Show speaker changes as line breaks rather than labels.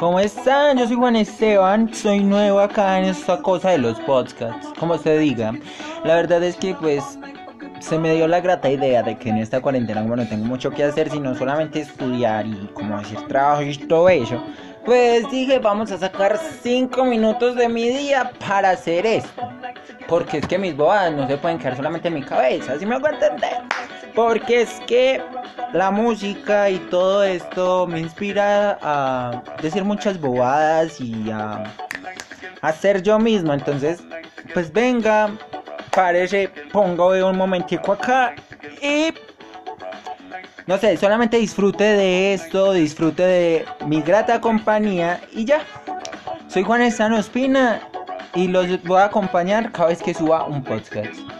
¿Cómo están? Yo soy Juan Esteban, soy nuevo acá en esta cosa de los podcasts, como se diga. La verdad es que pues se me dio la grata idea de que en esta cuarentena como no tengo mucho que hacer, sino solamente estudiar y como decir trabajo y todo eso, pues dije vamos a sacar 5 minutos de mi día para hacer esto. Porque es que mis bobadas no se pueden quedar solamente en mi cabeza, ¿sí me hago entender? Porque es que la música y todo esto me inspira a decir muchas bobadas y a, hacer yo mismo. Entonces, pues venga, parece, pongo un momentico acá y no sé, solamente disfrute de esto, disfrute de mi grata compañía y ya. Soy Juan Estano Espina y los voy a acompañar cada vez que suba un podcast.